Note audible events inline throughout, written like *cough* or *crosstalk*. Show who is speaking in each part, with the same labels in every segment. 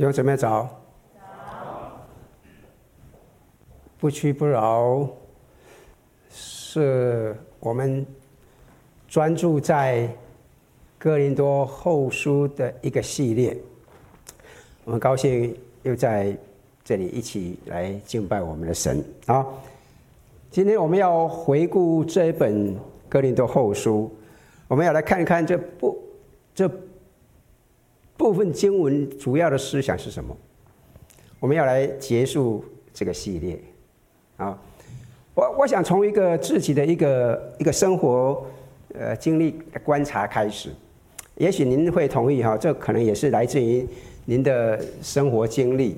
Speaker 1: 弟兄姊妹早。不屈不挠，是我们专注在哥林多后书的一个系列。我们高兴又在这里一起来敬拜我们的神啊！今天我们要回顾这一本哥林多后书，我们要来看一看这部这部分经文主要的思想是什么。我们要来结束这个系列。啊，我我想从一个自己的一个一个生活呃经历观察开始，也许您会同意哈，这可能也是来自于您的生活经历，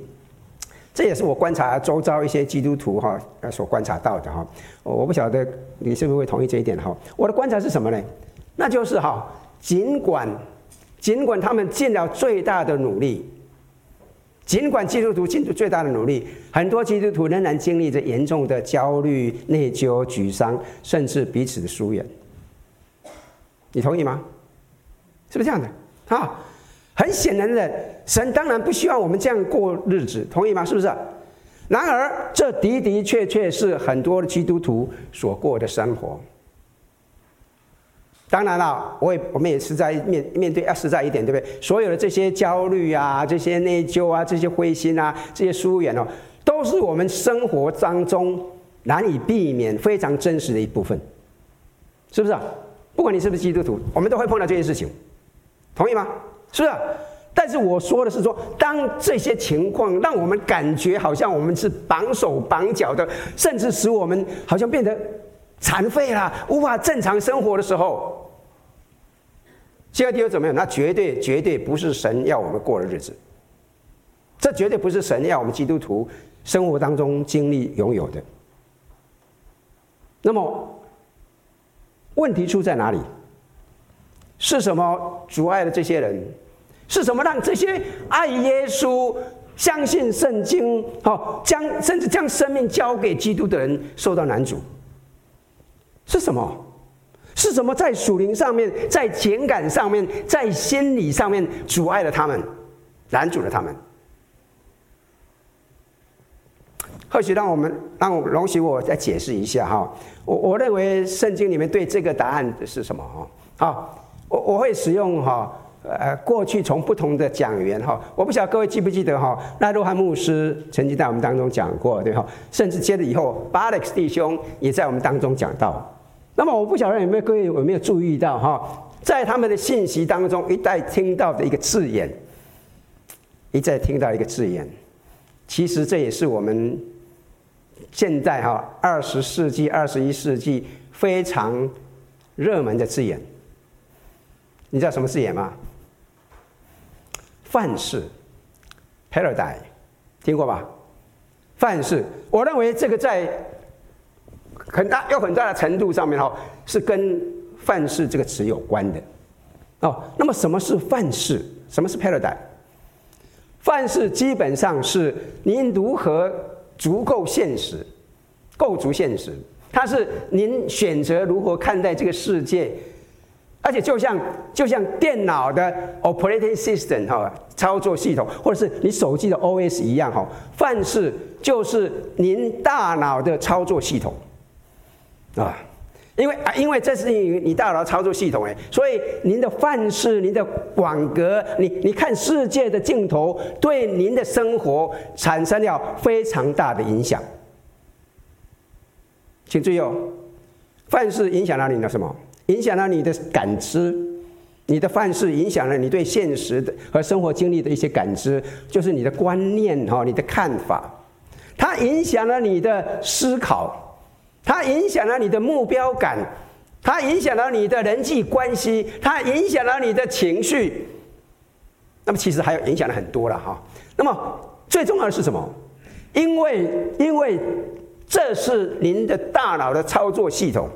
Speaker 1: 这也是我观察周遭一些基督徒哈所观察到的哈，我不晓得你是不是会同意这一点哈？我的观察是什么呢？那就是哈，尽管尽管他们尽了最大的努力。尽管基督徒尽出最大的努力，很多基督徒仍然经历着严重的焦虑、内疚、沮丧，甚至彼此的疏远。你同意吗？是不是这样的？啊，很显然的，神当然不希望我们这样过日子，同意吗？是不是？然而，这的的确确是很多的基督徒所过的生活。当然了，我也我们也是在面面对要实在一点，对不对？所有的这些焦虑啊，这些内疚啊，这些灰心啊，这些疏远哦，都是我们生活当中难以避免、非常真实的一部分，是不是？不管你是不是基督徒，我们都会碰到这些事情，同意吗？是不是？但是我说的是说，当这些情况让我们感觉好像我们是绑手绑脚的，甚至使我们好像变得残废了，无法正常生活的时候。现在弟兄怎么样？那绝对绝对不是神要我们过的日子，这绝对不是神要我们基督徒生活当中经历拥有的。那么，问题出在哪里？是什么阻碍了这些人？是什么让这些爱耶稣、相信圣经、好将甚至将生命交给基督的人受到难阻？是什么？是什么在属灵上面，在情感上面，在心理上面阻碍了他们，拦阻了他们？或许让我们让容许我再解释一下哈。我我认为圣经里面对这个答案是什么哈？好，我我会使用哈呃过去从不同的讲员哈，我不晓得各位记不记得哈？那洛汉牧师曾经在我们当中讲过对哈，甚至接着以后巴勒克弟兄也在我们当中讲到。那么我不晓得有没有各位有没有注意到哈，在他们的信息当中一再听到的一个字眼，一再听到一个字眼，其实这也是我们现在哈二十世纪、二十一世纪非常热门的字眼。你知道什么字眼吗？范式 （paradigm），听过吧？范式，我认为这个在。很大有很大的程度上面哈，是跟范式这个词有关的哦。那么什么是范式？什么是 paradigm？范式基本上是您如何足够现实，构筑现实。它是您选择如何看待这个世界，而且就像就像电脑的 operating system 哈，操作系统，或者是你手机的 OS 一样哈。范式就是您大脑的操作系统。啊，因为啊，因为这是你你大脑操作系统哎，所以您的范式、您的网格、你你看世界的镜头，对您的生活产生了非常大的影响。请注意哦，范式影响了你的什么？影响了你的感知，你的范式影响了你对现实的和生活经历的一些感知，就是你的观念哈，你的看法，它影响了你的思考。它影响了你的目标感，它影响了你的人际关系，它影响了你的情绪。那么其实还有影响了很多了哈。那么最重要的是什么？因为因为这是您的大脑的操作系统，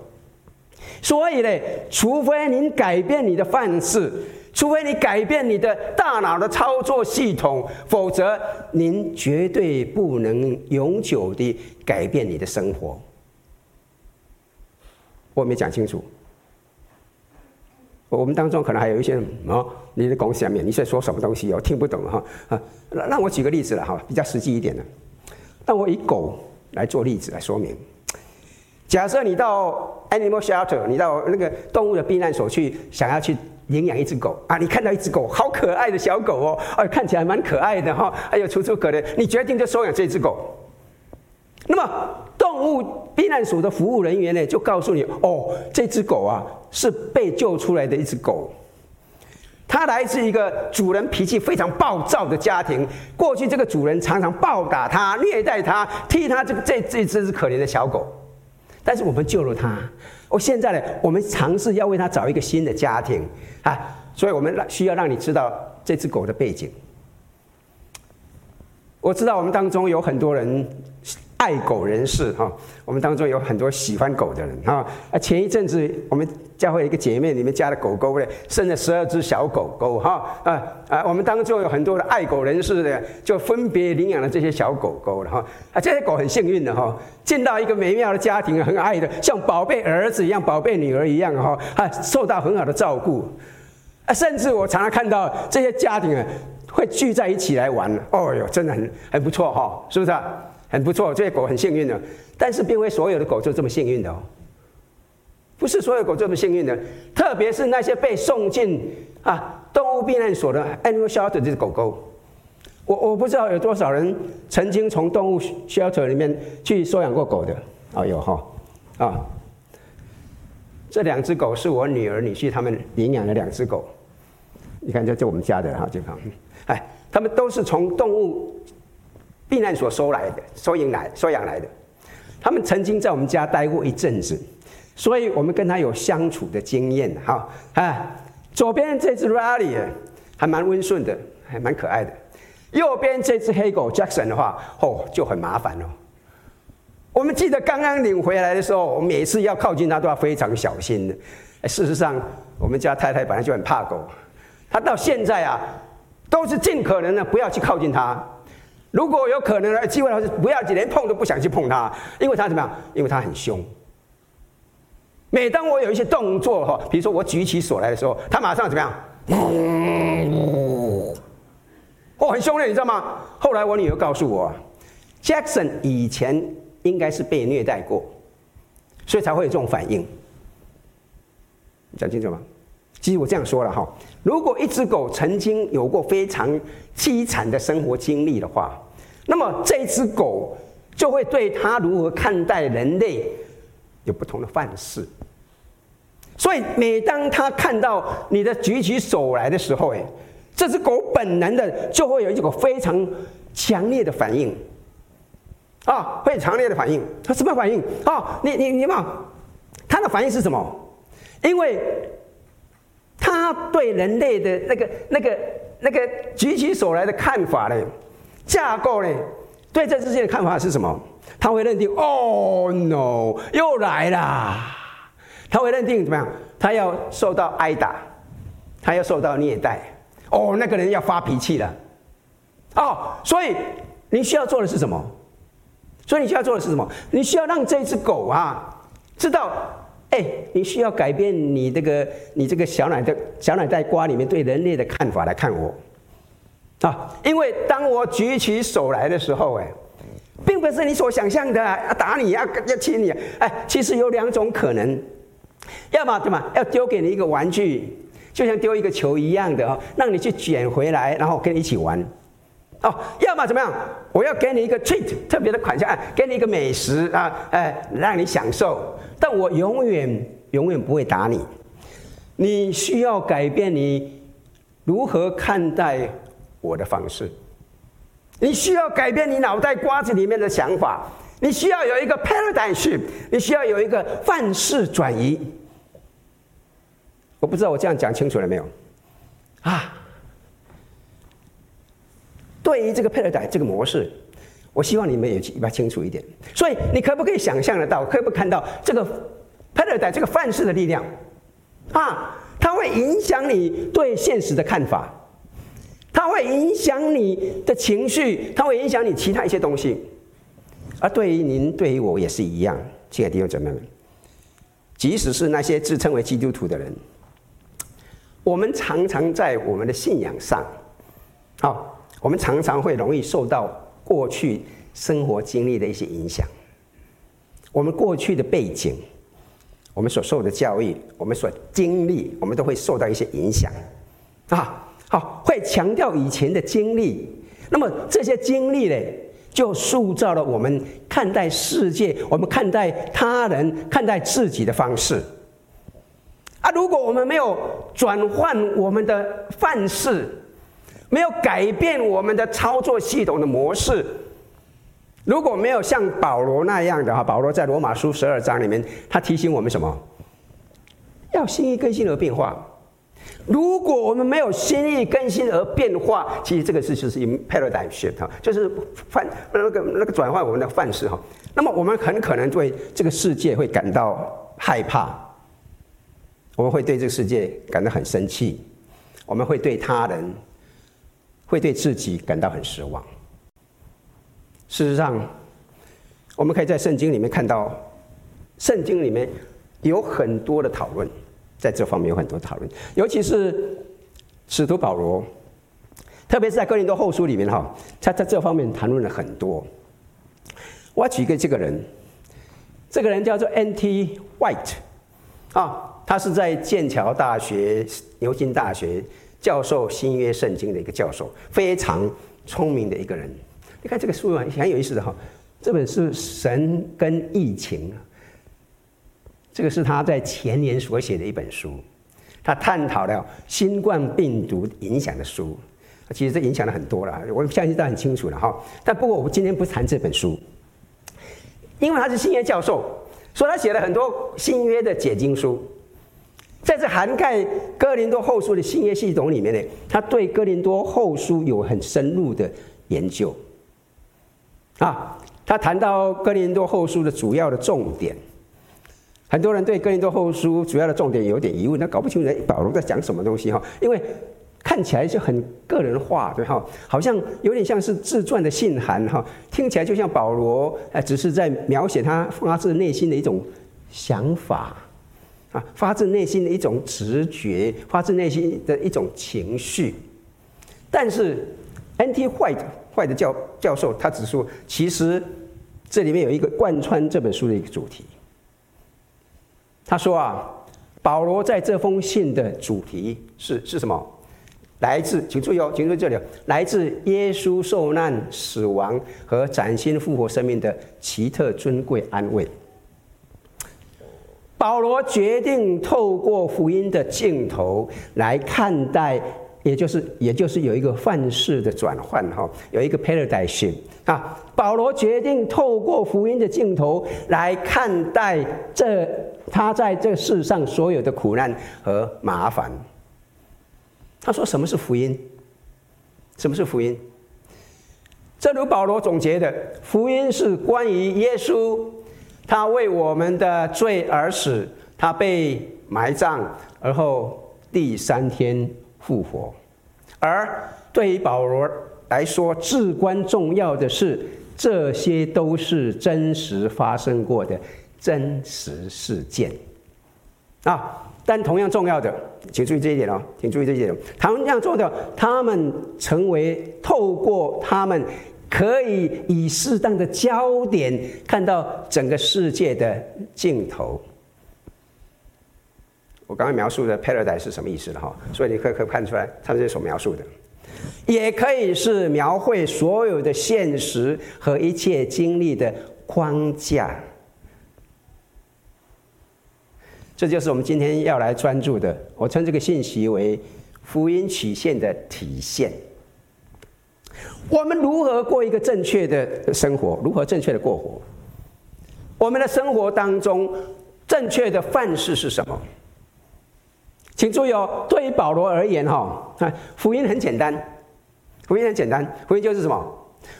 Speaker 1: 所以呢，除非您改变你的范式，除非你改变你的大脑的操作系统，否则您绝对不能永久的改变你的生活。我没讲清楚。我们当中可能还有一些人啊，你的讲下面你在说什么东西？我听不懂哈啊。让我举个例子了哈，比较实际一点的。让我以狗来做例子来说明。假设你到 animal shelter，你到那个动物的避难所去，想要去领养一只狗啊，你看到一只狗，好可爱的小狗哦，哎，看起来蛮可爱的哈，还有楚楚可怜，你决定就收养这只狗。那么动物避难所的服务人员呢，就告诉你哦，这只狗啊是被救出来的一只狗。它来自一个主人脾气非常暴躁的家庭。过去这个主人常常暴打它、虐待它、踢它这个这这只可怜的小狗。但是我们救了它。哦现在呢，我们尝试要为它找一个新的家庭啊，所以我们需要让你知道这只狗的背景。我知道我们当中有很多人。爱狗人士哈，我们当中有很多喜欢狗的人哈。啊，前一阵子我们教会一个姐妹，你们家的狗狗呢，生了十二只小狗狗哈。啊啊，我们当中有很多的爱狗人士的，就分别领养了这些小狗狗了哈。啊，这些狗很幸运的哈，见到一个美妙的家庭，很爱的，像宝贝儿子一样，宝贝女儿一样哈，啊，受到很好的照顾。啊，甚至我常常看到这些家庭啊，会聚在一起来玩。哦哟，真的很很不错哈，是不是啊？很不错，这些狗很幸运的，但是并非所有的狗就这么幸运的哦。不是所有狗这么幸运的，特别是那些被送进啊动物避难所的 animal shelter 这只狗狗，我我不知道有多少人曾经从动物 shelter 里面去收养过狗的。哦，有哈啊，这两只狗是我女儿女婿他们领养的两只狗，你看这这我们家的哈，健康，哎，他们都是从动物。避难所收来的，收养来，收养来的。他们曾经在我们家待过一阵子，所以我们跟他有相处的经验。哈，啊，左边这只 Riley 还蛮温顺的，还蛮可爱的。右边这只黑狗 Jackson 的话，哦，就很麻烦哦。我们记得刚刚领回来的时候，我们每次要靠近它都要非常小心的。事实上，我们家太太本来就很怕狗，她到现在啊，都是尽可能的不要去靠近它。如果有可能的机会的话，不要紧连碰都不想去碰它，因为它怎么样？因为它很凶。每当我有一些动作哈，比如说我举起手来的时候，它马上怎么样？*laughs* 哦，很凶的，你知道吗？后来我女儿告诉我，Jackson 以前应该是被虐待过，所以才会有这种反应。讲清楚吗？其实我这样说了哈，如果一只狗曾经有过非常凄惨的生活经历的话，那么这只狗就会对它如何看待人类有不同的范式。所以每当它看到你的举起手来的时候，哎，这只狗本能的就会有一个非常强烈的反应，啊，会强烈的反应。它什么反应？啊，你你你嘛，它的反应是什么？因为他对人类的那个那个那个举起手来的看法呢？架构呢？对这世界的看法是什么？他会认定哦，no，又来了。他会认定怎么样？他要受到挨打，他要受到虐待。哦，那个人要发脾气了。哦，所以你需要做的是什么？所以你需要做的是什么？你需要让这只狗啊知道，哎，你需要改变你这个你这个小奶的小奶袋瓜里面对人类的看法来看我。啊，因为当我举起手来的时候，哎，并不是你所想象的要打你，要要亲你，哎，其实有两种可能，要么对吗？要丢给你一个玩具，就像丢一个球一样的哦，让你去捡回来，然后跟你一起玩。哦，要么怎么样？我要给你一个 treat，特别的款项，给你一个美食啊，哎，让你享受。但我永远永远不会打你。你需要改变你如何看待。我的方式，你需要改变你脑袋瓜子里面的想法，你需要有一个 paradigm shift，你需要有一个范式转移。我不知道我这样讲清楚了没有？啊，对于这个 paradigm 这个模式，我希望你们也比较清楚一点。所以，你可不可以想象得到，可不可以看到这个 paradigm 这个范式的力量？啊，它会影响你对现实的看法。它会影响你的情绪，它会影响你其他一些东西。而对于您，对于我也是一样，亲爱的弟兄姊妹们，即使是那些自称为基督徒的人，我们常常在我们的信仰上，啊，我们常常会容易受到过去生活经历的一些影响，我们过去的背景，我们所受的教育，我们所经历，我们都会受到一些影响，啊，好，会强调以前的经历，那么这些经历呢，就塑造了我们看待世界、我们看待他人、看待自己的方式。啊，如果我们没有转换我们的范式，没有改变我们的操作系统的模式，如果没有像保罗那样的哈，保罗在罗马书十二章里面，他提醒我们什么？要心意更新而变化。如果我们没有心意更新而变化，其实这个是就是 paradigm shift 哈，就是范那个那个转换我们的范式哈。那么我们很可能对这个世界会感到害怕，我们会对这个世界感到很生气，我们会对他人，会对自己感到很失望。事实上，我们可以在圣经里面看到，圣经里面有很多的讨论，在这方面有很多讨论，尤其是使徒保罗，特别是在哥林多后书里面哈，他在这方面谈论了很多。我举一个这个人，这个人叫做 N.T. White，啊，他是在剑桥大学、牛津大学教授新约圣经的一个教授，非常聪明的一个人。你看这个书很很有意思的哈，这本是《神跟疫情》，这个是他在前年所写的一本书，他探讨了新冠病毒影响的书，其实这影响了很多了，我相信大家很清楚了哈。但不过我们今天不谈这本书，因为他是新约教授，所以他写了很多新约的解经书，在这涵盖哥林多后书的新约系统里面呢，他对哥林多后书有很深入的研究。啊，他谈到哥林多后书的主要的重点，很多人对哥林多后书主要的重点有点疑问，他搞不清楚保罗在讲什么东西哈，因为看起来就很个人化，对哈，好像有点像是自传的信函哈，听起来就像保罗哎，只是在描写他发自内心的一种想法。啊，发自内心的一种直觉，发自内心的一种情绪，但是 N.T. White。坏的教教授，他指出，其实这里面有一个贯穿这本书的一个主题。他说啊，保罗在这封信的主题是是什么？来自，请注意哦，请注意这里，来自耶稣受难、死亡和崭新复活生命的奇特尊贵安慰。保罗决定透过福音的镜头来看待。也就是，也就是有一个范式的转换哈，有一个 paradigm 啊。保罗决定透过福音的镜头来看待这他在这世上所有的苦难和麻烦。他说：“什么是福音？什么是福音？正如保罗总结的，福音是关于耶稣，他为我们的罪而死，他被埋葬，而后第三天。”复活，而对于保罗来说，至关重要的是，这些都是真实发生过的真实事件啊。但同样重要的，请注意这一点哦，请注意这一点。同样重要的，他们成为透过他们可以以适当的焦点看到整个世界的尽头。我刚刚描述的 paradise 是什么意思的哈？所以你可以可以看出来，他是所描述的，也可以是描绘所有的现实和一切经历的框架。这就是我们今天要来专注的。我称这个信息为福音曲线的体现。我们如何过一个正确的生活？如何正确的过活？我们的生活当中正确的范式是什么？请注意哦，对于保罗而言，哈，福音很简单，福音很简单，福音就是什么？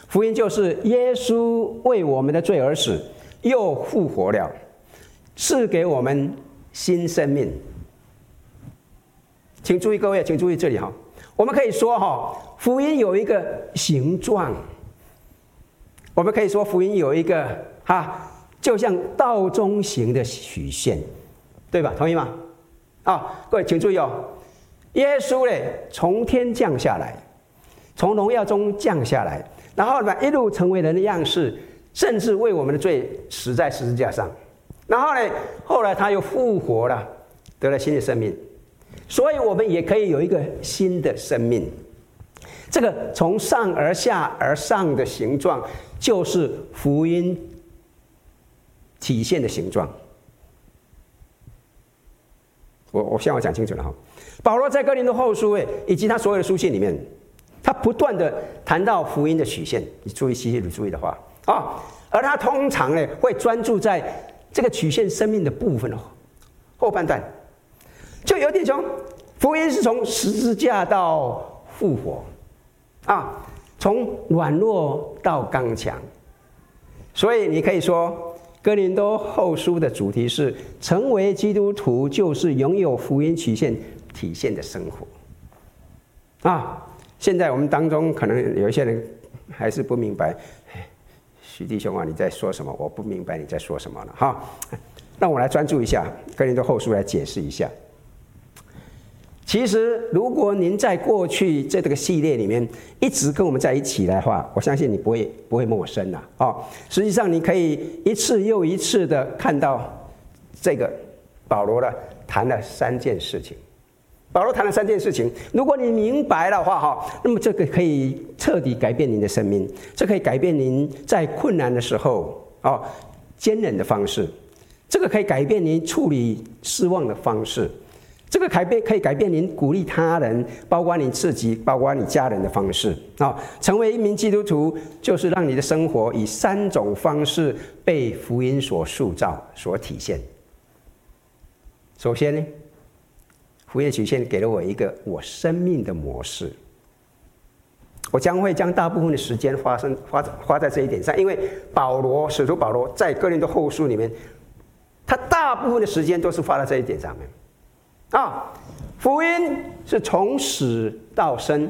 Speaker 1: 福音就是耶稣为我们的罪而死，又复活了，赐给我们新生命。请注意，各位，请注意这里哈，我们可以说哈，福音有一个形状，我们可以说福音有一个哈，就像道中形的曲线，对吧？同意吗？啊，各位请注意哦，耶稣呢，从天降下来，从荣耀中降下来，然后呢，一路成为人的样式，甚至为我们的罪死在十字架上。然后呢，后来他又复活了，得了新的生命，所以我们也可以有一个新的生命。这个从上而下而上的形状，就是福音体现的形状。我我希望我讲清楚了哈。保罗在哥林多后书诶，以及他所有的书信里面，他不断的谈到福音的曲线。你注意，细细的注意的话啊，而他通常呢会专注在这个曲线生命的部分哦，后半段就有点像福音是从十字架到复活啊，从软弱到刚强，所以你可以说。哥林多后书的主题是：成为基督徒就是拥有福音曲线体现的生活。啊，现在我们当中可能有一些人还是不明白，*sighs* 许弟兄啊，你在说什么？我不明白你在说什么了。哈，让我来专注一下哥林多后书来解释一下。其实，如果您在过去这这个系列里面一直跟我们在一起的话，我相信你不会不会陌生了哦。实际上，你可以一次又一次的看到这个保罗呢谈了三件事情。保罗谈了三件事情，如果你明白的话哈，那么这个可以彻底改变您的生命，这可以改变您在困难的时候哦坚忍的方式，这个可以改变您处理失望的方式。这个改变可以改变您鼓励他人，包括你自己，包括你家人的方式啊。成为一名基督徒，就是让你的生活以三种方式被福音所塑造、所体现。首先呢，福音曲线给了我一个我生命的模式。我将会将大部分的时间花生花花在这一点上，因为保罗使徒保罗在哥林多后书里面，他大部分的时间都是花在这一点上面。啊，福音是从死到生，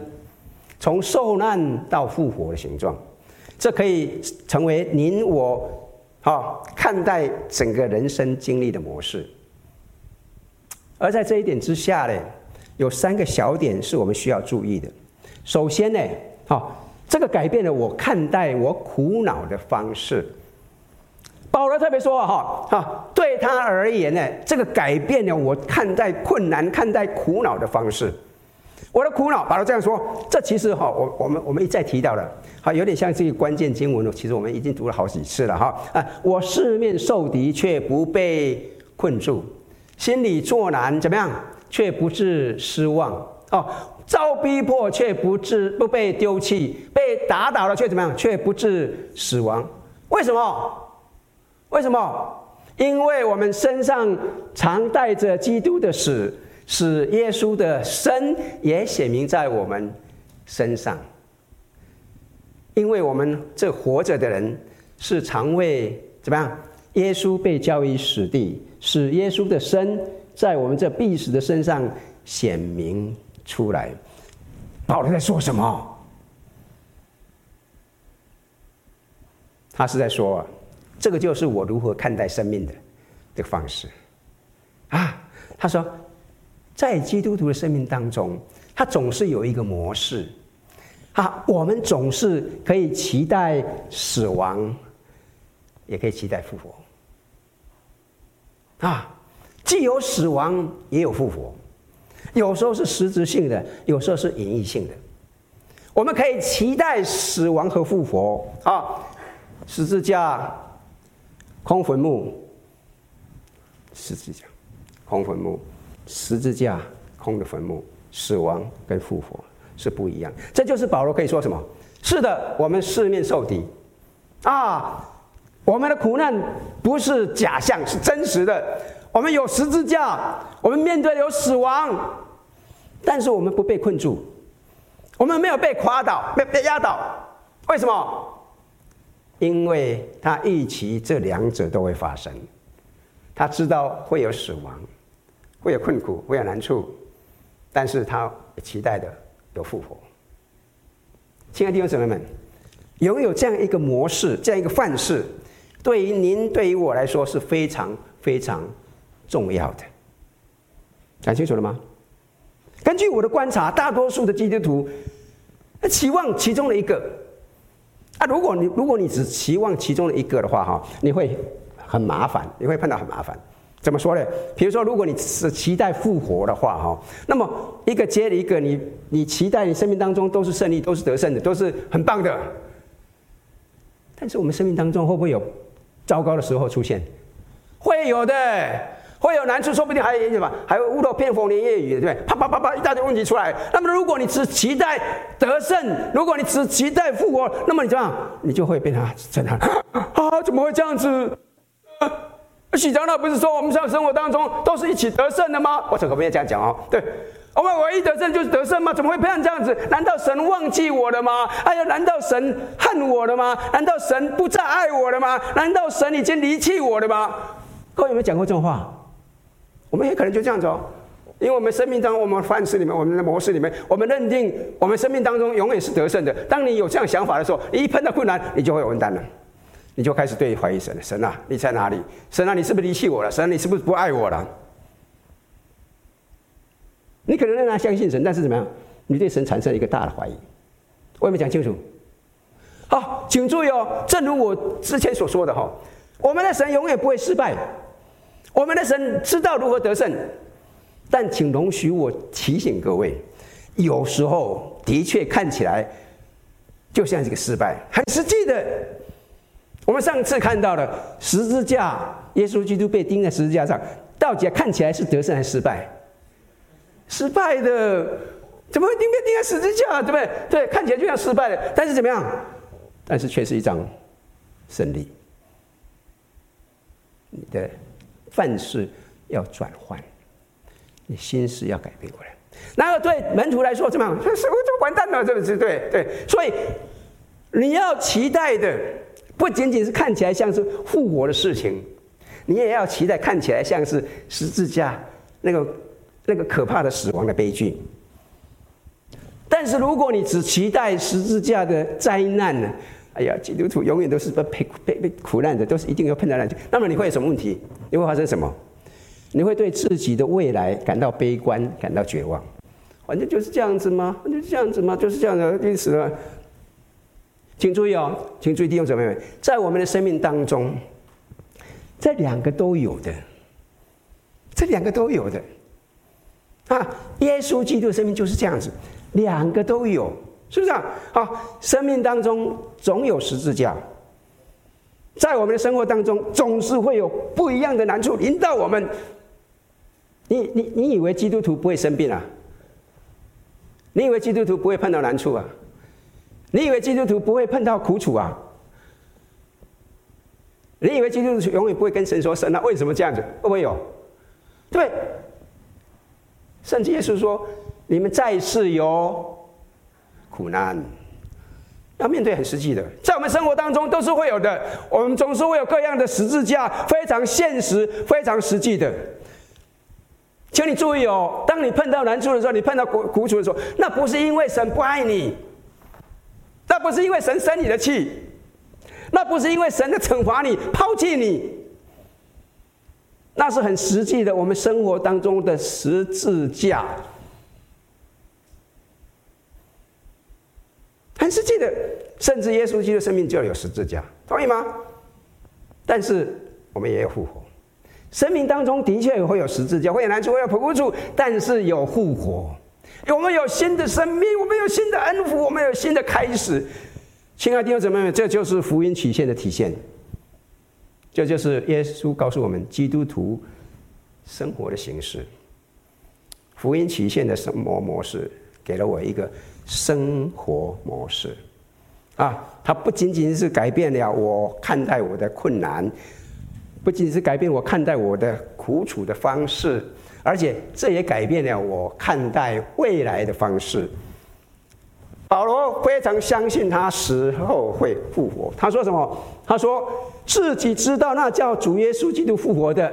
Speaker 1: 从受难到复活的形状，这可以成为您我啊看待整个人生经历的模式。而在这一点之下呢，有三个小点是我们需要注意的。首先呢，好，这个改变了我看待我苦恼的方式。保罗特别说：“哈，哈，对他而言呢，这个改变了我看待困难、看待苦恼的方式。我的苦恼，保罗这样说，这其实哈，我我们我们一再提到了，哈，有点像这个关键经文。其实我们已经读了好几次了，哈啊，我四面受敌却不被困住，心里作难，怎么样？却不致失望哦，遭逼迫却不致不被丢弃，被打倒了却怎么样？却不致死亡。为什么？”为什么？因为我们身上常带着基督的死，使耶稣的生也显明在我们身上。因为我们这活着的人是常为怎么样？耶稣被交于死地，使耶稣的生在我们这必死的身上显明出来。保罗在说什么？他是在说。这个就是我如何看待生命的这个方式啊！他说，在基督徒的生命当中，他总是有一个模式啊。我们总是可以期待死亡，也可以期待复活啊。既有死亡，也有复活。有时候是实质性的，有时候是隐喻性的。我们可以期待死亡和复活啊，十字架。空坟墓，十字架，空坟墓，十字架，空的坟墓，死亡跟复活是不一样。这就是保罗可以说什么？是的，我们四面受敌啊，我们的苦难不是假象，是真实的。我们有十字架，我们面对有死亡，但是我们不被困住，我们没有被垮倒，被被压倒。为什么？因为他预期这两者都会发生，他知道会有死亡，会有困苦，会有难处，但是他期待的有复活。亲爱的弟兄姊妹们，拥有这样一个模式，这样一个范式，对于您，对于我来说是非常非常重要的。讲清楚了吗？根据我的观察，大多数的基督徒，期望其中的一个。啊，如果你如果你只期望其中的一个的话，哈，你会很麻烦，你会碰到很麻烦。怎么说呢？比如说，如果你是期待复活的话，哈，那么一个接了一个，你你期待你生命当中都是胜利，都是得胜的，都是很棒的。但是我们生命当中会不会有糟糕的时候出现？会有的。会有难处，说不定还有什么，还会屋漏偏逢连夜雨，对不对？啪啪啪啪，一大堆问题出来。那么，如果你只期待得胜，如果你只期待复活，那么你这样，你就会变成震撼啊！怎么会这样子？许长老不是说我们在生活当中都是一起得胜的吗？我怎么没有这样讲哦？对，我们唯一得胜就是得胜吗？怎么会变成这样子？难道神忘记我了吗？哎呀，难道神恨我了吗？难道神不再爱我了吗？难道神已经离弃我了吗？各位有没有讲过这种话？我们也可能就这样子哦，因为我们生命当中，我们范式里面，我们的模式里面，我们认定我们生命当中永远是得胜的。当你有这样想法的时候，一碰到困难，你就会完蛋了，你就开始对怀疑神了。神啊，你在哪里？神啊，你是不是离弃我了？神啊，你是不是不爱我了？你可能仍然相信神，但是怎么样？你对神产生一个大的怀疑。我有没有讲清楚？好，请注意哦，正如我之前所说的哈，我们的神永远不会失败。我们的神知道如何得胜，但请容许我提醒各位，有时候的确看起来就像一个失败，很实际的。我们上次看到了十字架，耶稣基督被钉在十字架上，到底看起来是得胜还是失败？失败的，怎么会钉被钉在十字架？对不对？对，看起来就像失败的，但是怎么样？但是却是一场胜利。你的。凡事要转换，你心思要改变过来。然后对门徒来说，怎么样？这什么就完蛋了？这个是对对。所以你要期待的，不仅仅是看起来像是复活的事情，你也要期待看起来像是十字架那个那个可怕的死亡的悲剧。但是如果你只期待十字架的灾难呢？哎呀，基督徒永远都是被被被苦难的，都是一定要碰到难题。那么你会有什么问题？你会发生什么？你会对自己的未来感到悲观，感到绝望。反正就是这样子吗？就是这样子吗？就是这样的意思了。请注意哦，请注意弟兄姊妹们，在我们的生命当中，这两个都有的，这两个都有的啊！耶稣基督的生命就是这样子，两个都有。是不是啊？好，生命当中总有十字架，在我们的生活当中，总是会有不一样的难处临到我们。你你你以为基督徒不会生病啊？你以为基督徒不会碰到难处啊？你以为基督徒不会碰到苦楚啊？你以为基督徒永远不会跟神说：“神啊，为什么这样子？”会不会有？对，圣经耶稣说：“你们在世有。”苦难要面对很实际的，在我们生活当中都是会有的。我们总是会有各样的十字架，非常现实、非常实际的。请你注意哦，当你碰到难处的时候，你碰到苦苦楚的时候，那不是因为神不爱你，那不是因为神生你的气，那不是因为神的惩罚你、抛弃你，那是很实际的。我们生活当中的十字架。全世界的，甚至耶稣基督生命就有十字架，同意吗？但是我们也有复活，生命当中的确会有十字架，会有难处，会有苦处，但是有复活，我们有新的生命，我们有新的恩福，我们有新的开始。亲爱的弟兄姊妹们，这就是福音曲线的体现，这就是耶稣告诉我们基督徒生活的形式。福音曲线的生活模式，给了我一个。生活模式，啊，它不仅仅是改变了我看待我的困难，不仅是改变我看待我的苦楚的方式，而且这也改变了我看待未来的方式。保罗非常相信他死后会复活。他说什么？他说自己知道那叫主耶稣基督复活的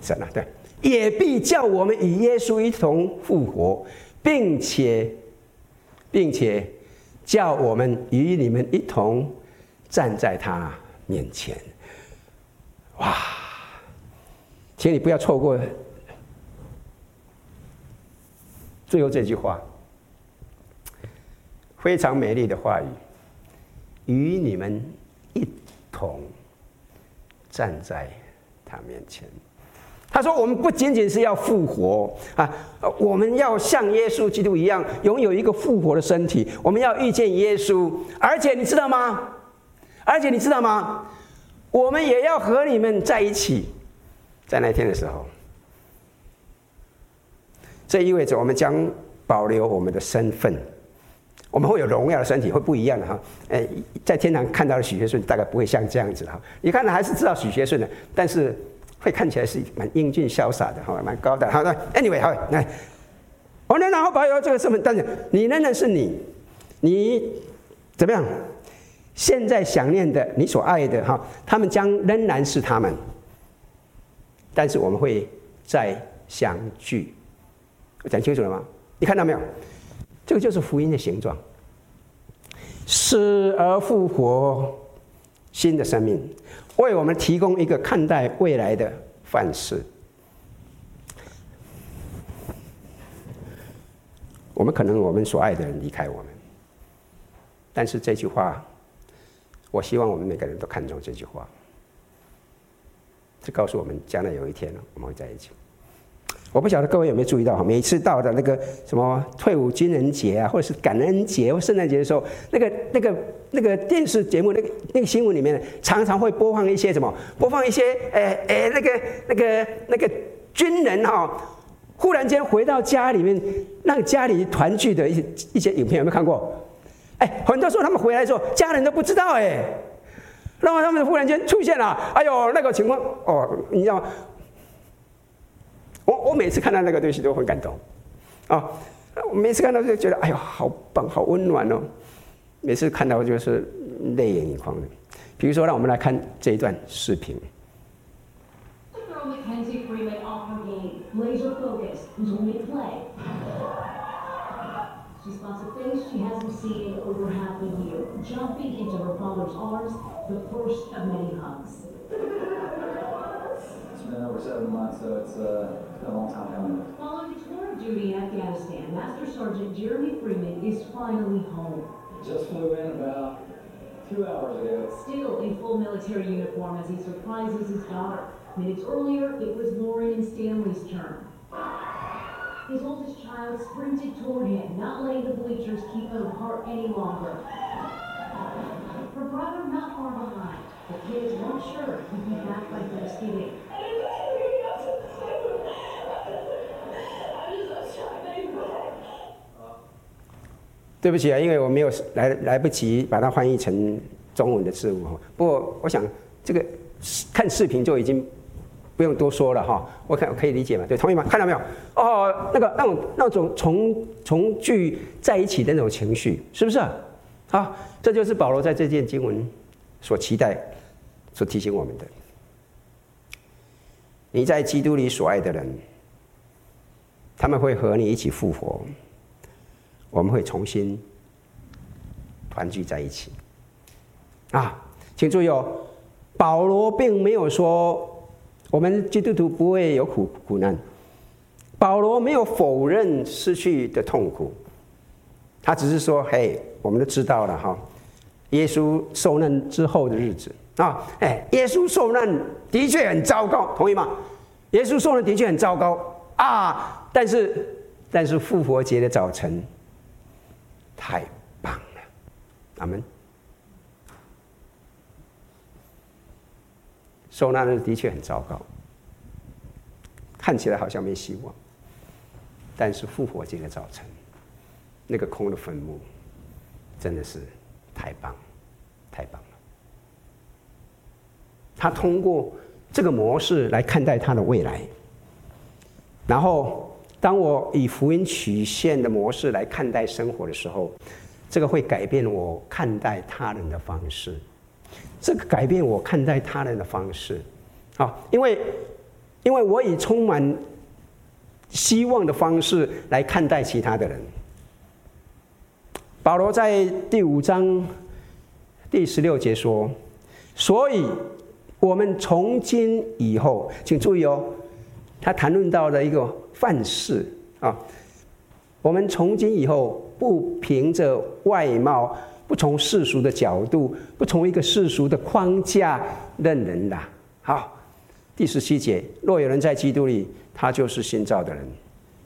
Speaker 1: 神啊，对，也必叫我们与耶稣一同复活，并且。并且叫我们与你们一同站在他面前。哇！请你不要错过最后这句话，非常美丽的话语，与你们一同站在他面前。他说：“我们不仅仅是要复活啊，我们要像耶稣基督一样，拥有一个复活的身体。我们要遇见耶稣，而且你知道吗？而且你知道吗？我们也要和你们在一起，在那天的时候。这意味着我们将保留我们的身份，我们会有荣耀的身体，会不一样的哈。诶，在天堂看到的许学顺，大概不会像这样子哈。你看，还是知道许学顺的，但是。”会看起来是蛮英俊潇洒的，哈，蛮高的。好的，Anyway，好，来，我们然后保有这个身份，但是你仍然是你，你怎么样？现在想念的，你所爱的，哈，他们将仍然是他们，但是我们会再相聚。我讲清楚了吗？你看到没有？这个就是福音的形状，死而复活，新的生命。为我们提供一个看待未来的范式。我们可能我们所爱的人离开我们，但是这句话，我希望我们每个人都看重这句话。这告诉我们，将来有一天我们会在一起。我不晓得各位有没有注意到哈，每次到的那个什么退伍军人节啊，或者是感恩节或圣诞节的时候，那个那个那个电视节目那个那个新闻里面，常常会播放一些什么？播放一些诶诶、那个那个那个军人哈，忽然间回到家里面，让家里团聚的一些一些影片，有没有看过？哎，很多时候他们回来的时候，家人都不知道哎，然后他们忽然间出现了，哎呦那个情况哦，你知道吗？我我每次看到那个东西都很感动，啊，我每次看到就觉得哎呦好棒，好温暖哦。每次看到就是泪眼盈眶的。比如说，让我们来看这一段视频。
Speaker 2: Over seven months, so it's a long time. Following a tour of duty in Afghanistan, Master Sergeant Jeremy Freeman is finally home. Just flew in about two hours ago. Still in full military uniform as he surprises his daughter. Minutes earlier, it was Lauren and Stanley's turn. His oldest child sprinted toward him, not letting the bleachers keep them apart any longer. Her brother not far behind. The kids weren't sure he'd be back by Thanksgiving.
Speaker 1: 对不起啊，因为我没有来来不及把它翻译成中文的字幕。不过我想这个看视频就已经不用多说了哈。我看可以理解嘛？对，同意吗？看到没有？哦，那个那种那种重重聚在一起的那种情绪，是不是？好，这就是保罗在这件经文所期待、所提醒我们的。你在基督里所爱的人，他们会和你一起复活。我们会重新团聚在一起啊！请注意哦，保罗并没有说我们基督徒不会有苦苦难，保罗没有否认失去的痛苦，他只是说：“嘿，我们都知道了哈，耶稣受难之后的日子啊，哎，耶稣受难的确很糟糕，同意吗？耶稣受难的确很糟糕啊，但是但是复活节的早晨。”太棒了，阿门。受难日的确很糟糕，看起来好像没希望。但是复活节的早晨，那个空的坟墓，真的是太棒，太棒了。他通过这个模式来看待他的未来，然后。当我以福音曲线的模式来看待生活的时候，这个会改变我看待他人的方式。这个改变我看待他人的方式，啊，因为因为我以充满希望的方式来看待其他的人。保罗在第五章第十六节说：“所以，我们从今以后，请注意哦，他谈论到了一个。”范式啊，我们从今以后不凭着外貌，不从世俗的角度，不从一个世俗的框架认人了。好，第十七节，若有人在基督里，他就是新造的人，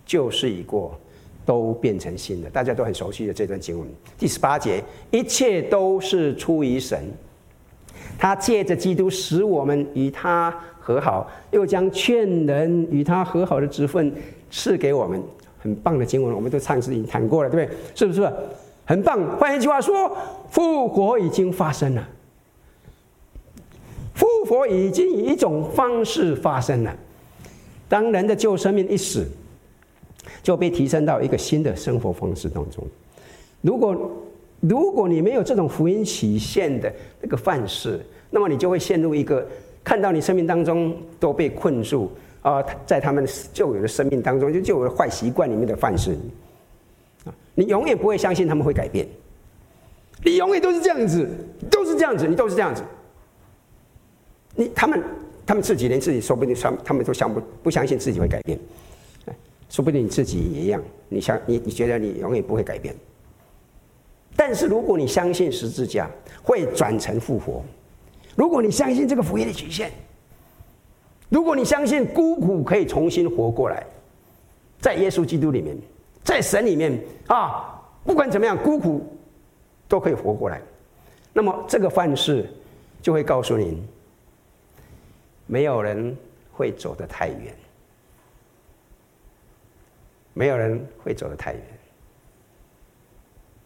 Speaker 1: 旧事已过，都变成新的。大家都很熟悉的这段经文。第十八节，一切都是出于神。他借着基督使我们与他和好，又将劝人与他和好的职分赐给我们。很棒的经文，我们都唱诗已经谈过了，对不对？是不是？很棒。换一句话说，复活已经发生了。复活已经以一种方式发生了。当人的旧生命一死，就被提升到一个新的生活方式当中。如果如果你没有这种福音起现的那个范式，那么你就会陷入一个看到你生命当中都被困住啊，在他们旧有的生命当中就旧有的坏习惯里面的范式。啊，你永远不会相信他们会改变，你永远都是这样子，都是这样子，你都是这样子，你他们他们自己连自己说不定相他们都相不不相信自己会改变，说不定你自己也一样，你想你你觉得你永远不会改变。但是如果你相信十字架会转成复活，如果你相信这个福音的曲线，如果你相信孤苦可以重新活过来，在耶稣基督里面，在神里面啊，不管怎么样，孤苦都可以活过来，那么这个范式就会告诉您，没有人会走得太远，没有人会走得太远。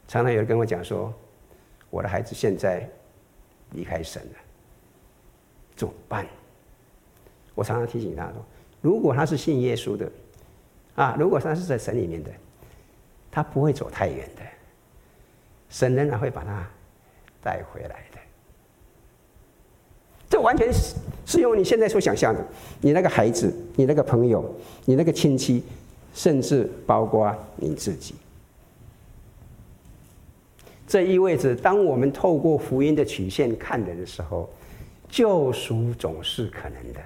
Speaker 1: 常常有人跟我讲说：“我的孩子现在离开神了，怎么办？”我常常提醒他说：“如果他是信耶稣的，啊，如果他是在神里面的，他不会走太远的，神仍然会把他带回来的。这完全是适用你现在所想象的，你那个孩子，你那个朋友，你那个亲戚，甚至包括你自己。”这意味着，当我们透过福音的曲线看人的时候，救赎总是可能的。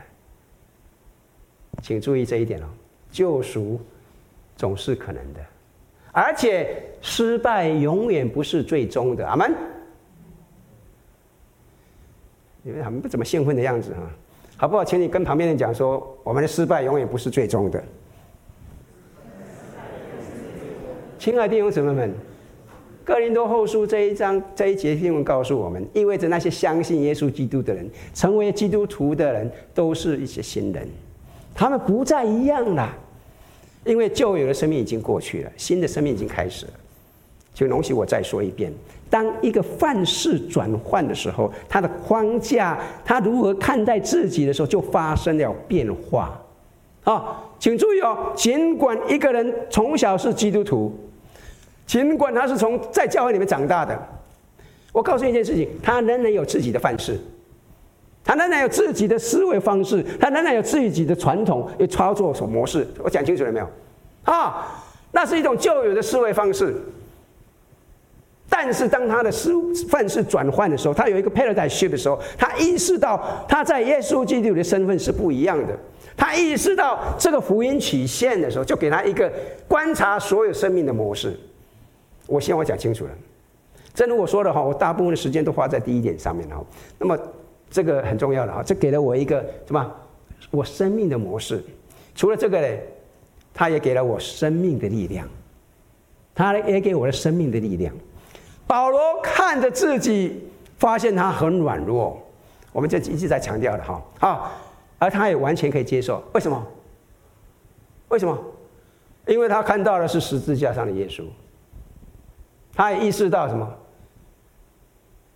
Speaker 1: 请注意这一点哦，救赎总是可能的，而且失败永远不是最终的。阿门。你们很不怎么兴奋的样子啊，好不好？请你跟旁边人讲说，我们的失败永远不是最终的。亲爱的弟兄姊妹们。哥林多后书这一章这一节经文告诉我们，意味着那些相信耶稣基督的人，成为基督徒的人，都是一些新人，他们不再一样了，因为旧有的生命已经过去了，新的生命已经开始了。请容许我再说一遍：当一个范式转换的时候，他的框架，他如何看待自己的时候，就发生了变化。啊，请注意哦，尽管一个人从小是基督徒。尽管他是从在教会里面长大的，我告诉你一件事情，他仍然有自己的范式，他仍然有自己的思维方式，他仍然有自己的传统与操作所模式。我讲清楚了没有？啊，那是一种旧有的思维方式。但是当他的思范式转换的时候，他有一个 paradigm shift 的时候，他意识到他在耶稣基督的身份是不一样的。他意识到这个福音曲线的时候，就给他一个观察所有生命的模式。我希望我讲清楚了。正如我说的哈，我大部分的时间都花在第一点上面了。那么这个很重要的啊，这给了我一个什么？我生命的模式。除了这个呢，他也给了我生命的力量。他也给我的生命的力量。保罗看着自己，发现他很软弱。我们就一直在强调的哈啊，而他也完全可以接受。为什么？为什么？因为他看到的是十字架上的耶稣。他也意识到什么？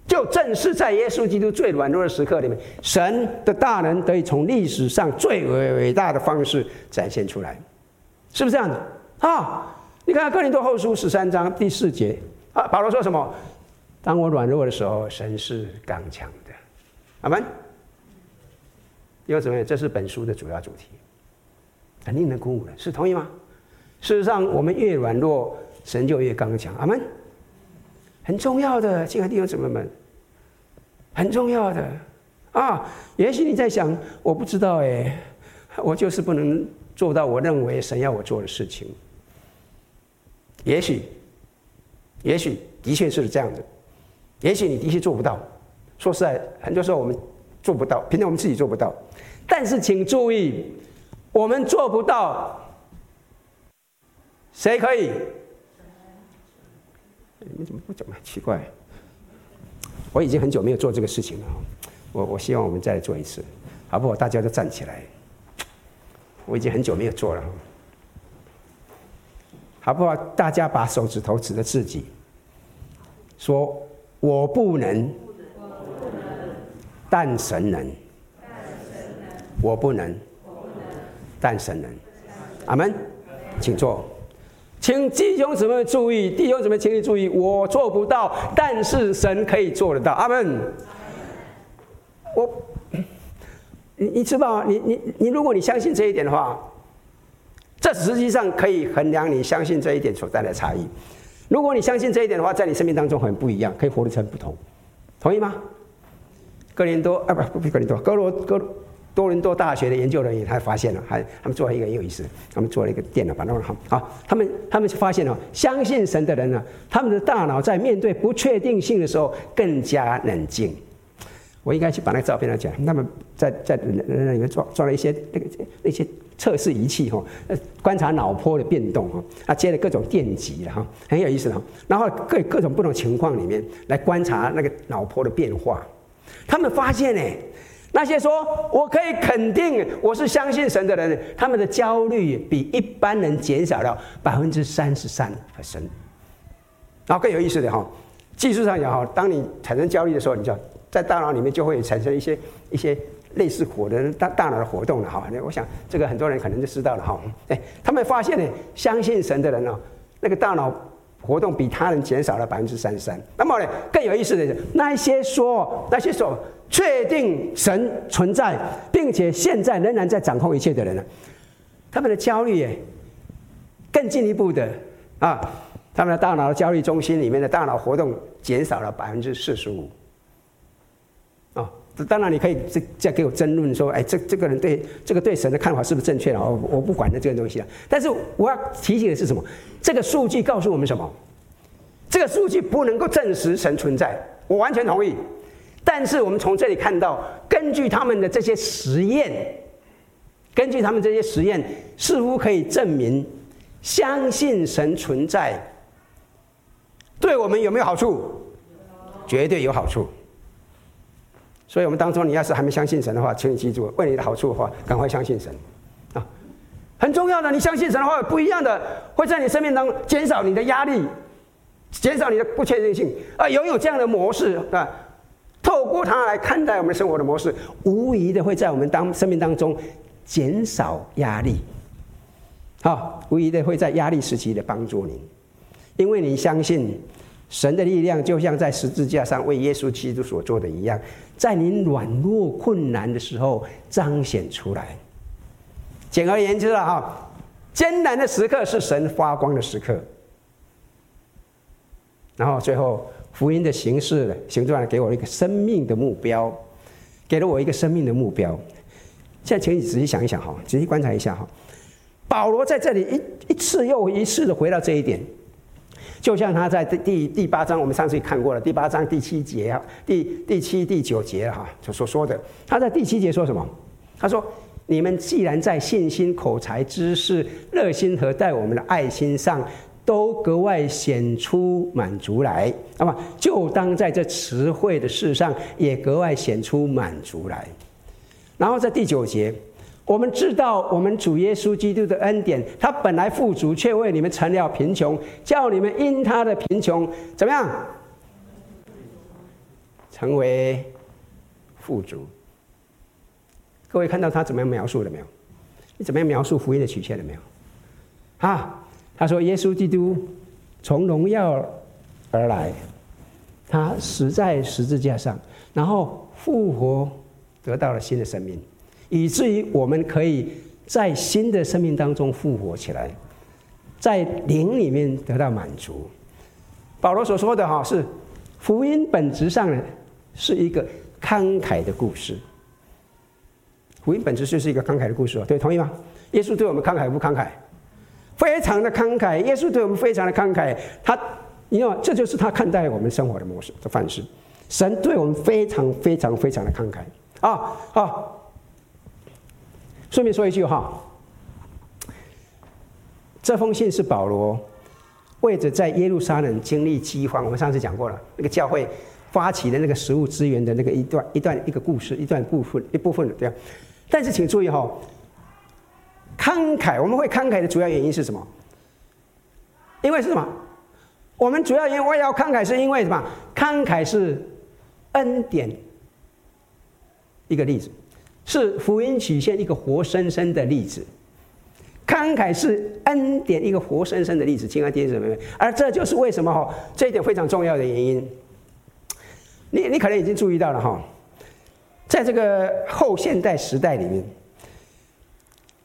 Speaker 1: 就正是在耶稣基督最软弱的时刻里面，神的大能得以从历史上最伟大的方式展现出来，是不是这样的？啊，你看哥林多后书十三章第四节啊，保罗说什么？当我软弱的时候，神是刚强的。阿门。因为什么？这是本书的主要主题，很令人鼓舞的，是同意吗？事实上，我们越软弱，神就越刚强。阿门。很重要的，亲爱的弟兄姊妹们，很重要的啊！也许你在想，我不知道哎，我就是不能做到我认为神要我做的事情。也许，也许的确是这样子，也许你的确做不到。说实在，很多时候我们做不到，平常我们自己做不到。但是请注意，我们做不到，谁可以？你们怎么不讲呢？奇怪，我已经很久没有做这个事情了。我我希望我们再来做一次，好不好？大家都站起来。我已经很久没有做了，好不好？大家把手指头指着自己，说：“我不能，但神能；我不能，但神能。”阿门，请坐。请弟兄姊妹注意，弟兄姊妹，请你注意，我做不到，但是神可以做得到。阿门。我。你你知道？你你你，如果你相信这一点的话，这实际上可以衡量你相信这一点所带来的差异。如果你相信这一点的话，在你生命当中很不一样，可以活得成不同，同意吗？哥林多啊，不不，哥林多，哥罗哥多伦多大学的研究人员他发现了，还他们做了一个很有意思，他们做了一个电脑，把它弄好好，他们他们就发现了，相信神的人呢，他们的大脑在面对不确定性的时候更加冷静。我应该去把那个照片拿起来。他们在在那里面装装了一些那个那些测试仪器哈，观察脑波的变动哈，啊接了各种电极了哈，很有意思哈。然后各各种不同情况里面来观察那个脑波的变化。他们发现呢，那些说我可以肯定我是相信神的人，他们的焦虑比一般人减少了百分之三十三和深。然后更有意思的哈，技术上讲哈，当你产生焦虑的时候，你就要。在大脑里面就会产生一些一些类似火的大大脑的活动了哈。那我想这个很多人可能就知道了哈。哎，他们发现呢，相信神的人呢，那个大脑活动比他人减少了百分之三十三。那么呢，更有意思的是，那些说那些说确定神存在，并且现在仍然在掌控一切的人呢，他们的焦虑也更进一步的啊，他们的大脑的焦虑中心里面的大脑活动减少了百分之四十五。当然，你可以再再给我争论说，哎，这这个人对这个对神的看法是不是正确了？我我不管的这个东西了。但是我要提醒的是什么？这个数据告诉我们什么？这个数据不能够证实神存在，我完全同意。但是我们从这里看到，根据他们的这些实验，根据他们这些实验，似乎可以证明，相信神存在，对我们有没有好处？绝对有好处。所以，我们当中，你要是还没相信神的话，请你记住，为你的好处的话，赶快相信神，啊，很重要的。你相信神的话，不一样的，会在你生命当中减少你的压力，减少你的不确定性。啊，拥有这样的模式，啊，透过它来看待我们生活的模式，无疑的会在我们当生命当中减少压力，好，无疑的会在压力时期的帮助你，因为你相信。神的力量就像在十字架上为耶稣基督所做的一样，在你软弱困难的时候彰显出来。简而言之了哈，艰难的时刻是神发光的时刻。然后最后福音的形式形状给我一个生命的目标，给了我一个生命的目标。现在请你仔细想一想哈，仔细观察一下哈。保罗在这里一一次又一次的回到这一点。就像他在第第第八章，我们上次也看过了，第八章第七节啊，第第七、第九节哈，所所说的，他在第七节说什么？他说：“你们既然在信心、口才、知识、热心和待我们的爱心上，都格外显出满足来，那么就当在这词汇的事上也格外显出满足来。”然后在第九节。我们知道，我们主耶稣基督的恩典，他本来富足，却为你们成了贫穷，叫你们因他的贫穷怎么样，成为富足。各位看到他怎么样描述了没有？你怎么样描述福音的曲线了没有？啊，他说耶稣基督从荣耀而来，他死在十字架上，然后复活，得到了新的生命。以至于我们可以在新的生命当中复活起来，在灵里面得到满足。保罗所说的哈是福音本质上呢是一个慷慨的故事。福音本质就是一个慷慨的故事哦，对，同意吗？耶稣对我们慷慨不慷慨？非常的慷慨。耶稣对我们非常的慷慨，他，你看，这就是他看待我们生活的模式的方式。神对我们非常非常非常的慷慨啊啊！顺便说一句哈，这封信是保罗为着在耶路撒冷经历饥荒，我们上次讲过了，那个教会发起的那个食物资源的那个一段一段一个故事，一段部分一部分的这样。但是请注意哈，慷慨我们会慷慨的主要原因是什么？因为是什么？我们主要因为要慷慨，是因为什么？慷慨是。恩典，一个例子，是福音曲线一个活生生的例子。慷慨是恩典一个活生生的例子，亲爱的弟兄姊妹，而这就是为什么哈，这一点非常重要的原因。你你可能已经注意到了哈，在这个后现代时代里面，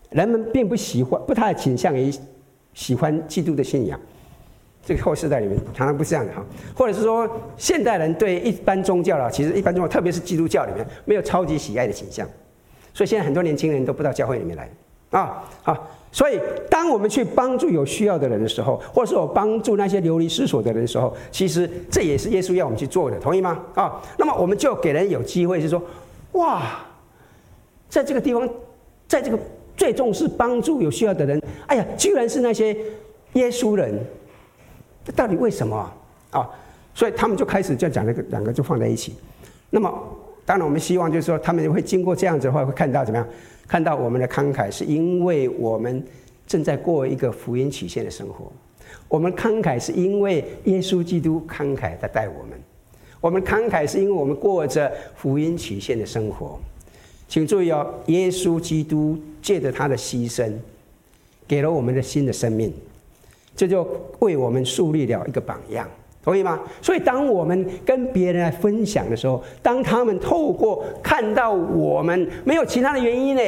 Speaker 1: 人们并不喜欢，不太倾向于喜欢基督的信仰。这个后世代里面常常不是这样的哈，或者是说现代人对一般宗教了，其实一般宗教，特别是基督教里面没有超级喜爱的倾向，所以现在很多年轻人都不到教会里面来啊啊！所以当我们去帮助有需要的人的时候，或者是我帮助那些流离失所的人的时候，其实这也是耶稣要我们去做的，同意吗？啊，那么我们就给人有机会是说，哇，在这个地方，在这个最重视帮助有需要的人，哎呀，居然是那些耶稣人。这到底为什么啊？啊，所以他们就开始就讲那个两个就放在一起。那么，当然我们希望就是说，他们会经过这样子的话，会看到怎么样？看到我们的慷慨，是因为我们正在过一个福音曲线的生活。我们慷慨是因为耶稣基督慷慨的带我们。我们慷慨是因为我们过着福音曲线的生活。请注意哦，耶稣基督借着他的牺牲，给了我们的新的生命。这就为我们树立了一个榜样，同意吗？所以，当我们跟别人来分享的时候，当他们透过看到我们没有其他的原因呢，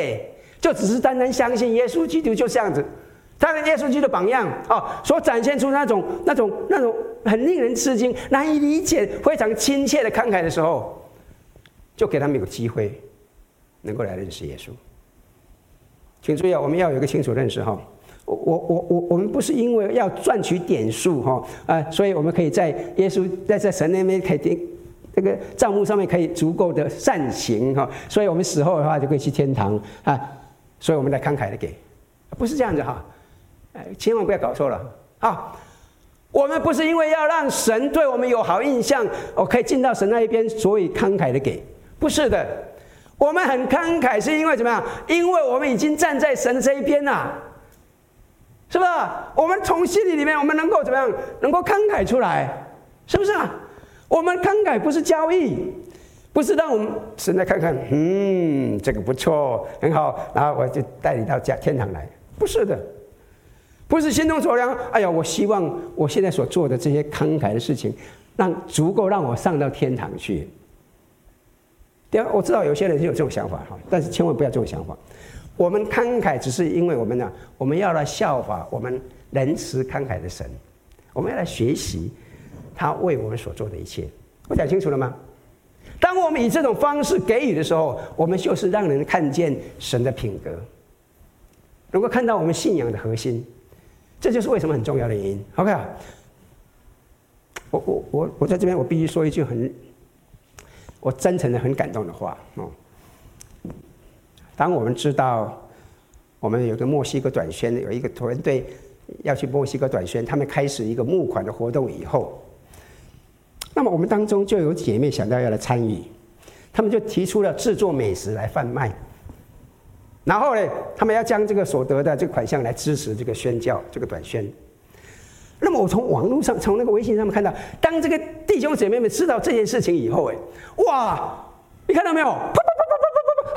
Speaker 1: 就只是单单相信耶稣基督就这样子，他的耶稣基督的榜样啊，所展现出那种那种那种很令人吃惊、难以理解、非常亲切的慷慨的时候，就给他们有机会能够来认识耶稣。请注意啊，我们要有一个清楚认识哈。我我我我们不是因为要赚取点数哈啊，所以我们可以在耶稣在在神那边可以这个账目上面可以足够的善行哈，所以我们死后的话就可以去天堂啊，所以我们来慷慨的给，不是这样子哈，哎，千万不要搞错了啊！我们不是因为要让神对我们有好印象，我可以进到神那一边，所以慷慨的给，不是的，我们很慷慨是因为怎么样？因为我们已经站在神这一边了。是不是？我们从心里里面，我们能够怎么样？能够慷慨出来，是不是啊？我们慷慨不是交易，不是让我们神来看看，嗯，这个不错，很好，然后我就带你到家天堂来，不是的，不是心中所量。哎呀，我希望我现在所做的这些慷慨的事情，让足够让我上到天堂去。对啊，我知道有些人是有这种想法哈，但是千万不要这种想法。我们慷慨只是因为我们呢，我们要来效法我们仁慈慷慨的神，我们要来学习他为我们所做的一切。我讲清楚了吗？当我们以这种方式给予的时候，我们就是让人看见神的品格，能够看到我们信仰的核心。这就是为什么很重要的原因。OK，我我我我在这边我必须说一句很我真诚的很感动的话哦。当我们知道我们有个墨西哥短宣，有一个团队要去墨西哥短宣，他们开始一个募款的活动以后，那么我们当中就有姐妹想到要来参与，他们就提出了制作美食来贩卖，然后呢，他们要将这个所得的这个款项来支持这个宣教这个短宣。那么我从网络上，从那个微信上面看到，当这个弟兄姐妹们知道这件事情以后，哎，哇，你看到没有？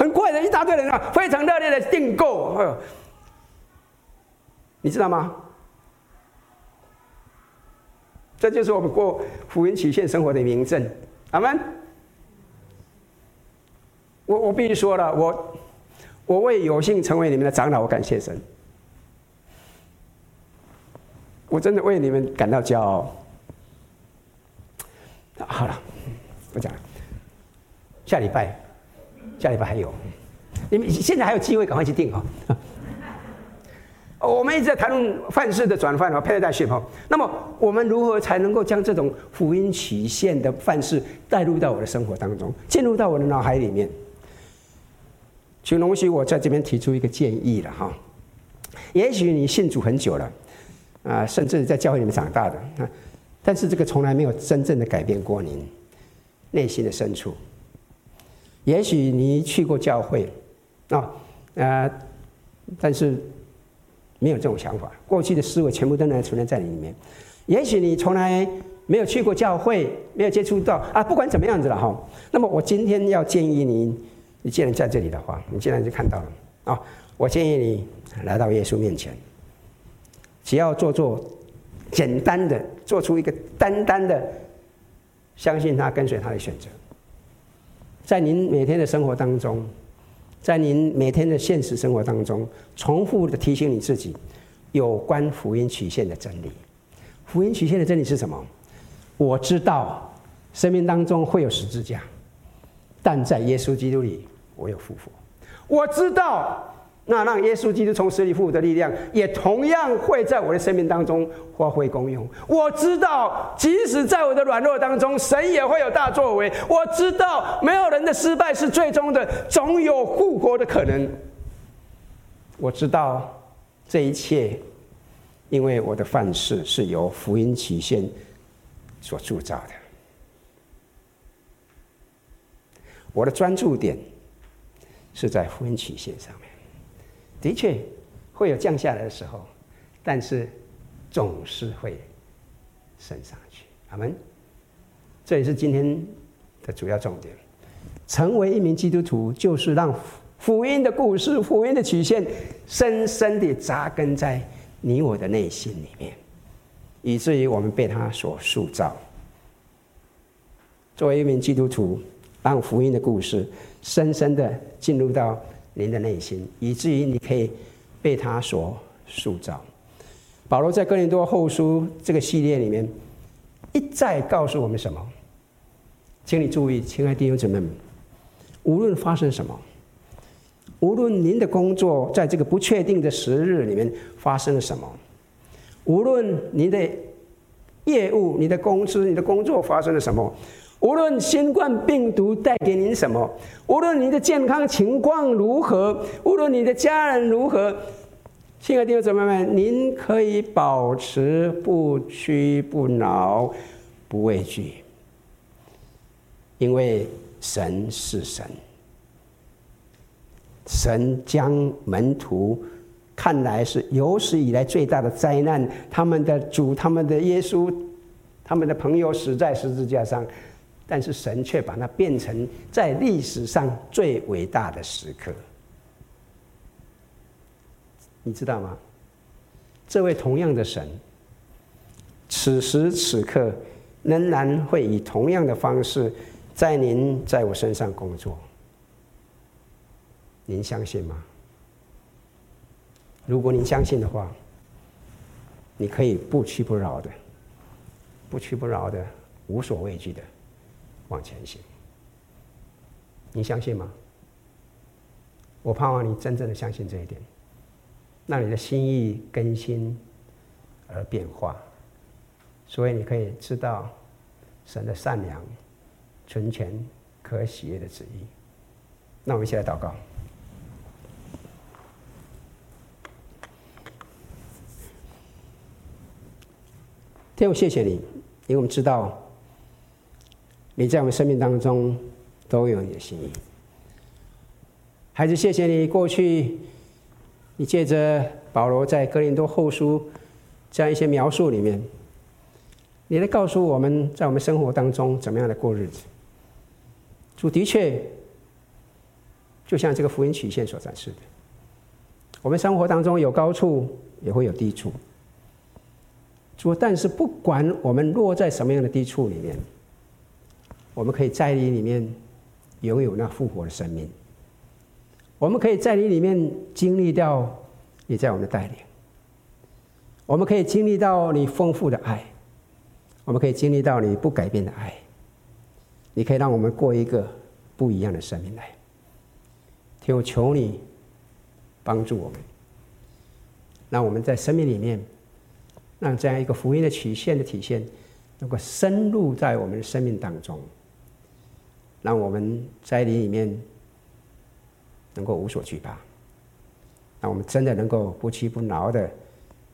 Speaker 1: 很快的一大堆人啊，非常热烈的订购，哎呦，你知道吗？这就是我们过福音曲线生活的明证。阿门。我我必须说了，我我为有幸成为你们的长老，我感谢神。我真的为你们感到骄傲。好了，不讲了，下礼拜。下礼拜还有，你们现在还有机会，赶快去订 *laughs* 哦。我们一直在谈论范式的转换和 paradigm 哈。那么我们如何才能够将这种福音曲线的范式带入到我的生活当中，进入到我的脑海里面？请容许我在这边提出一个建议了哈。也许你信主很久了，啊，甚至在教会里面长大的，但是这个从来没有真正的改变过您内心的深处。也许你去过教会，啊，呃，但是没有这种想法，过去的思维全部都能存在在里面。也许你从来没有去过教会，没有接触到啊，不管怎么样子了哈。那么我今天要建议你，你既然在这里的话，你既然就看到了啊，我建议你来到耶稣面前，只要做做简单的，做出一个单单的相信他、跟随他的选择。在您每天的生活当中，在您每天的现实生活当中，重复的提醒你自己有关福音曲线的真理。福音曲线的真理是什么？我知道生命当中会有十字架，但在耶稣基督里，我有复活。我知道。那让耶稣基督从死里复活的力量，也同样会在我的生命当中发挥功用。我知道，即使在我的软弱当中，神也会有大作为。我知道，没有人的失败是最终的，总有复活的可能。我知道这一切，因为我的范式是由福音曲线所铸造的。我的专注点是在福音曲线上面。的确会有降下来的时候，但是总是会升上去。阿门。这也是今天的主要重点。成为一名基督徒，就是让福音的故事、福音的曲线深深地扎根在你我的内心里面，以至于我们被他所塑造。作为一名基督徒，让福音的故事深深地进入到。您的内心，以至于你可以被他所塑造。保罗在哥林多后书这个系列里面，一再告诉我们什么？请你注意，亲爱的弟兄姊妹们，无论发生什么，无论您的工作在这个不确定的时日里面发生了什么，无论您的业务、你的公司、你的工作发生了什么。无论新冠病毒带给您什么，无论您的健康情况如何，无论你的家人如何，亲爱的弟兄姊妹们，您可以保持不屈不挠、不畏惧，因为神是神。神将门徒看来是有史以来最大的灾难，他们的主、他们的耶稣、他们的朋友死在十字架上。但是神却把它变成在历史上最伟大的时刻，你知道吗？这位同样的神，此时此刻仍然会以同样的方式在您在我身上工作。您相信吗？如果您相信的话，你可以不屈不挠的、不屈不挠的、无所畏惧的。往前行，你相信吗？我盼望你真正的相信这一点，让你的心意更新而变化，所以你可以知道神的善良、纯全、可喜悦的旨意。那我们一起来祷告。天父，谢谢你，因为我们知道。你在我们生命当中都有你的心意，孩子，谢谢你过去，你借着保罗在哥林多后书这样一些描述里面，你来告诉我们在我们生活当中怎么样的过日子。主的确，就像这个福音曲线所展示的，我们生活当中有高处，也会有低处。主，但是不管我们落在什么样的低处里面。我们可以在你里面拥有那复活的生命，我们可以在你里面经历到你在我们的带领，我们可以经历到你丰富的爱，我们可以经历到你不改变的爱，你可以让我们过一个不一样的生命来。天，我求你帮助我们，让我们在生命里面，让这样一个福音的曲线的体现，能够深入在我们的生命当中，让我们在你里面能够无所惧怕，让我们真的能够不屈不挠的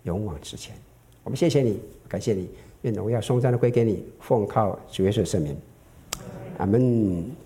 Speaker 1: 勇往直前。我们谢谢你，感谢你，愿荣耀颂赞的归给你，奉靠主耶稣圣名，阿门。